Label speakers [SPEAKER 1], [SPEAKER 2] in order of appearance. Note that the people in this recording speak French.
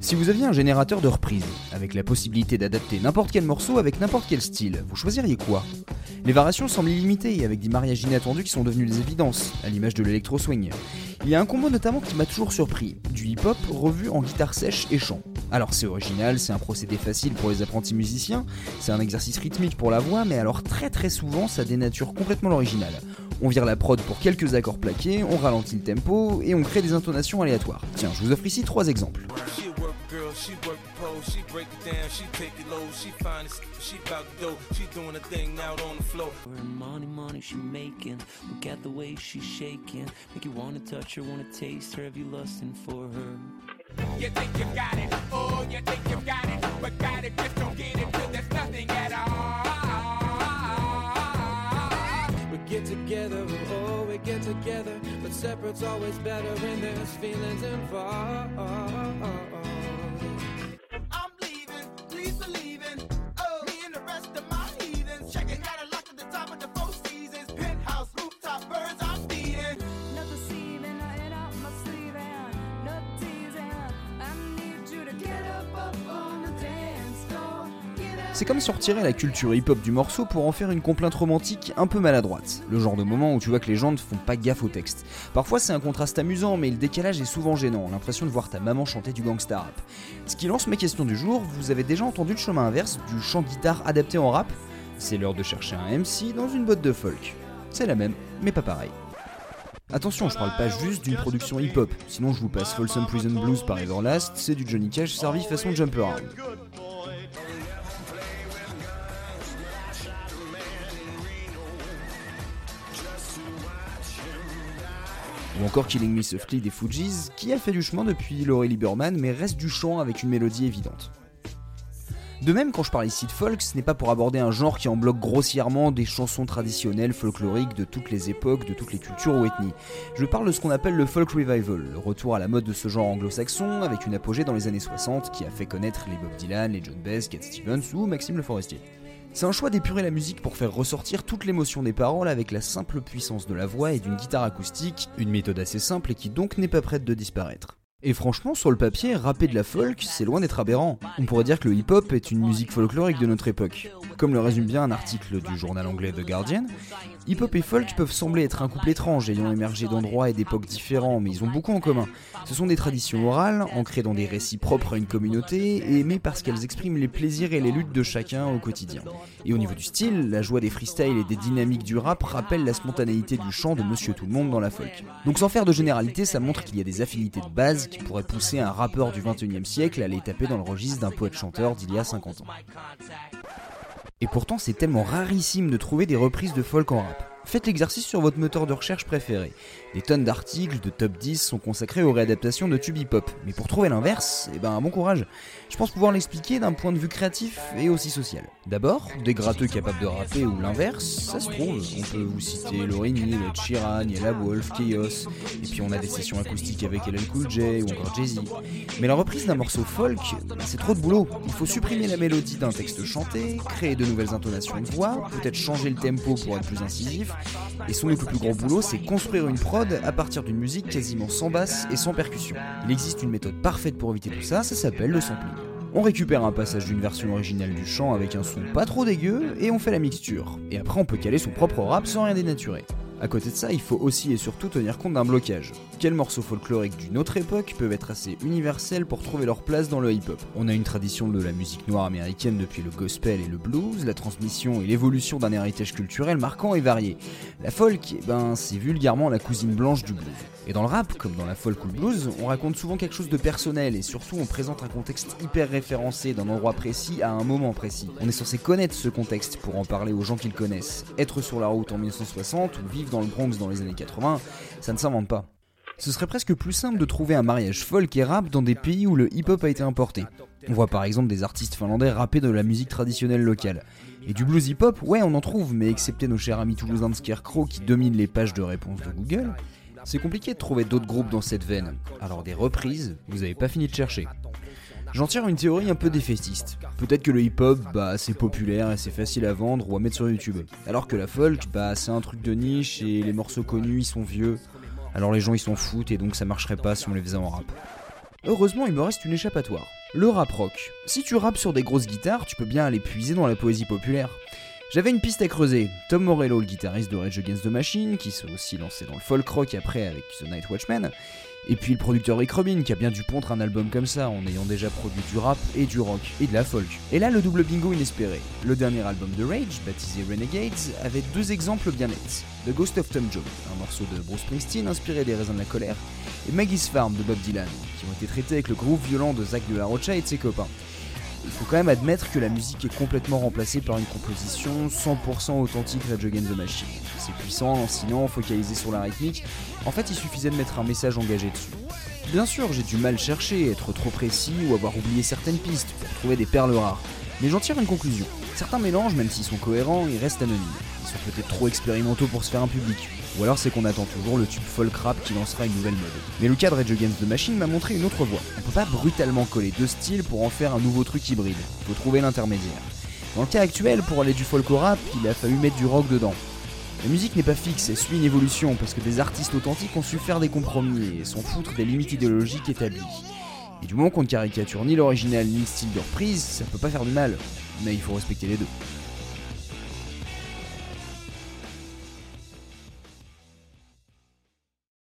[SPEAKER 1] Si vous aviez un générateur de reprise, avec la possibilité d'adapter n'importe quel morceau avec n'importe quel style, vous choisiriez quoi? Les variations semblent illimitées, avec des mariages inattendus qui sont devenus des évidences, à l'image de l'électro-swing. Il y a un combo notamment qui m'a toujours surpris, du hip-hop revu en guitare sèche et chant. Alors c'est original, c'est un procédé facile pour les apprentis musiciens, c'est un exercice rythmique pour la voix, mais alors très très souvent ça dénature complètement l'original. On vire la prod pour quelques accords plaqués, on ralentit le tempo et on crée des intonations aléatoires. Tiens, je vous offre ici trois exemples. Girl, she work the pole, she break it down, she take it low, she find it, she bout to go, she doing a thing out on the floor. Money, money she making, look at the way she's shaking, make you wanna touch her, wanna taste her, have you lusting for her? You think you got it, oh, you think you got it, but got it, just don't get it, cause there's nothing at all. We get together, oh, we get together, but separate's always better when there's feelings involved. C'est comme sortir la culture hip-hop du morceau pour en faire une complainte romantique un peu maladroite. Le genre de moment où tu vois que les gens ne font pas gaffe au texte. Parfois c'est un contraste amusant, mais le décalage est souvent gênant, l'impression de voir ta maman chanter du gangsta rap. Ce qui lance mes questions du jour, vous avez déjà entendu le chemin inverse du chant guitare adapté en rap? C'est l'heure de chercher un MC dans une botte de folk. C'est la même, mais pas pareil. Attention, je parle pas juste d'une production hip-hop, sinon je vous passe Folsom Prison Blues par Everlast, c'est du Johnny Cash servi façon Jump Around. Ou encore Killing Me Softly des Fujis, qui a fait du chemin depuis Laurie Lieberman, mais reste du chant avec une mélodie évidente. De même, quand je parle ici de folk, ce n'est pas pour aborder un genre qui en bloque grossièrement des chansons traditionnelles folkloriques de toutes les époques, de toutes les cultures ou ethnies. Je parle de ce qu'on appelle le folk revival, le retour à la mode de ce genre anglo-saxon, avec une apogée dans les années 60 qui a fait connaître les Bob Dylan, les John Bess, Cat Stevens ou Maxime Le Forestier. C'est un choix d'épurer la musique pour faire ressortir toute l'émotion des paroles avec la simple puissance de la voix et d'une guitare acoustique, une méthode assez simple et qui donc n'est pas prête de disparaître. Et franchement, sur le papier, rapper de la folk, c'est loin d'être aberrant. On pourrait dire que le hip-hop est une musique folklorique de notre époque. Comme le résume bien un article du journal anglais The Guardian, hip-hop et folk peuvent sembler être un couple étrange, ayant émergé d'endroits et d'époques différents, mais ils ont beaucoup en commun. Ce sont des traditions orales, ancrées dans des récits propres à une communauté, et aimées parce qu'elles expriment les plaisirs et les luttes de chacun au quotidien. Et au niveau du style, la joie des freestyles et des dynamiques du rap rappellent la spontanéité du chant de Monsieur Tout le Monde dans la folk. Donc sans faire de généralité, ça montre qu'il y a des affinités de base qui pourrait pousser un rappeur du 21 e siècle à aller taper dans le registre d'un poète-chanteur d'il y a 50 ans. Et pourtant, c'est tellement rarissime de trouver des reprises de folk en rap. Faites l'exercice sur votre moteur de recherche préféré. Des tonnes d'articles de top 10 sont consacrés aux réadaptations de tube hip-hop. Mais pour trouver l'inverse, eh ben bon courage. Je pense pouvoir l'expliquer d'un point de vue créatif et aussi social. D'abord, des gratteux capables de rapper ou l'inverse, ça se trouve. On peut vous citer Lorini, le Chiran, La Wolf, Chaos, et puis on a des sessions acoustiques avec LL Cool J ou encore Jay-Z. Mais la reprise d'un morceau folk, c'est trop de boulot. Il faut supprimer la mélodie d'un texte chanté, créer de nouvelles intonations de voix, peut-être changer le tempo pour être plus incisif, et son le plus grand boulot, c'est construire une prod à partir d'une musique quasiment sans basse et sans percussion. Il existe une méthode parfaite pour éviter tout ça, ça s'appelle le sampling. On récupère un passage d'une version originale du chant avec un son pas trop dégueu et on fait la mixture. Et après on peut caler son propre rap sans rien dénaturer. À côté de ça, il faut aussi et surtout tenir compte d'un blocage. Quels morceaux folkloriques d'une autre époque peuvent être assez universels pour trouver leur place dans le hip-hop? On a une tradition de la musique noire américaine depuis le gospel et le blues, la transmission et l'évolution d'un héritage culturel marquant et varié. La folk, eh ben, c'est vulgairement la cousine blanche du blues. Et dans le rap, comme dans la folk ou le blues, on raconte souvent quelque chose de personnel et surtout on présente un contexte hyper référencé d'un endroit précis à un moment précis. On est censé connaître ce contexte pour en parler aux gens qui le connaissent. Être sur la route en 1960 ou vivre dans le Bronx dans les années 80, ça ne s'invente pas. Ce serait presque plus simple de trouver un mariage folk et rap dans des pays où le hip-hop a été importé. On voit par exemple des artistes finlandais rapper de la musique traditionnelle locale. Et du blues hip-hop, ouais, on en trouve, mais excepté nos chers amis toulousains de Scarecrow qui dominent les pages de réponse de Google, c'est compliqué de trouver d'autres groupes dans cette veine. Alors des reprises, vous avez pas fini de chercher. J'en tire une théorie un peu défaitiste. Peut-être que le hip-hop, bah, c'est populaire et c'est facile à vendre ou à mettre sur YouTube. Alors que la folk, bah, c'est un truc de niche et les morceaux connus, ils sont vieux. Alors les gens, ils s'en foutent et donc ça marcherait pas si on les faisait en rap. Heureusement, il me reste une échappatoire. Le rap rock. Si tu rappes sur des grosses guitares, tu peux bien aller puiser dans la poésie populaire. J'avais une piste à creuser. Tom Morello, le guitariste de Rage Against the Machine, qui s'est aussi lancé dans le folk rock après avec The Night Watchman, et puis le producteur Rick Rubin, qui a bien dû pondre un album comme ça, en ayant déjà produit du rap et du rock, et de la folk. Et là, le double bingo inespéré. Le dernier album de Rage, baptisé Renegades, avait deux exemples bien nets. The Ghost of Tom Jones, un morceau de Bruce Springsteen inspiré des raisins de la colère, et Maggie's Farm de Bob Dylan, qui ont été traités avec le groove violent de Zach de la Rocha et de ses copains. Il faut quand même admettre que la musique est complètement remplacée par une composition 100% authentique Rage Against the Machine. C'est puissant, lancinant, focalisé sur la rythmique. En fait, il suffisait de mettre un message engagé dessus. Bien sûr, j'ai du mal chercher, être trop précis ou avoir oublié certaines pistes pour trouver des perles rares. Mais j'en tire une conclusion. Certains mélanges, même s'ils sont cohérents, ils restent anonymes. Sont peut-être trop expérimentaux pour se faire un public. Ou alors c'est qu'on attend toujours le tube folk rap qui lancera une nouvelle mode. Mais le cas de Rage Against the Machine m'a montré une autre voie. On peut pas brutalement coller deux styles pour en faire un nouveau truc hybride. Faut trouver l'intermédiaire. Dans le cas actuel, pour aller du folk au rap, il a fallu mettre du rock dedans. La musique n'est pas fixe, elle suit une évolution parce que des artistes authentiques ont su faire des compromis et s'en foutre des limites idéologiques établies. Et du moment qu'on ne caricature ni l'original ni le style de reprise, ça peut pas faire du mal, mais il faut respecter les deux.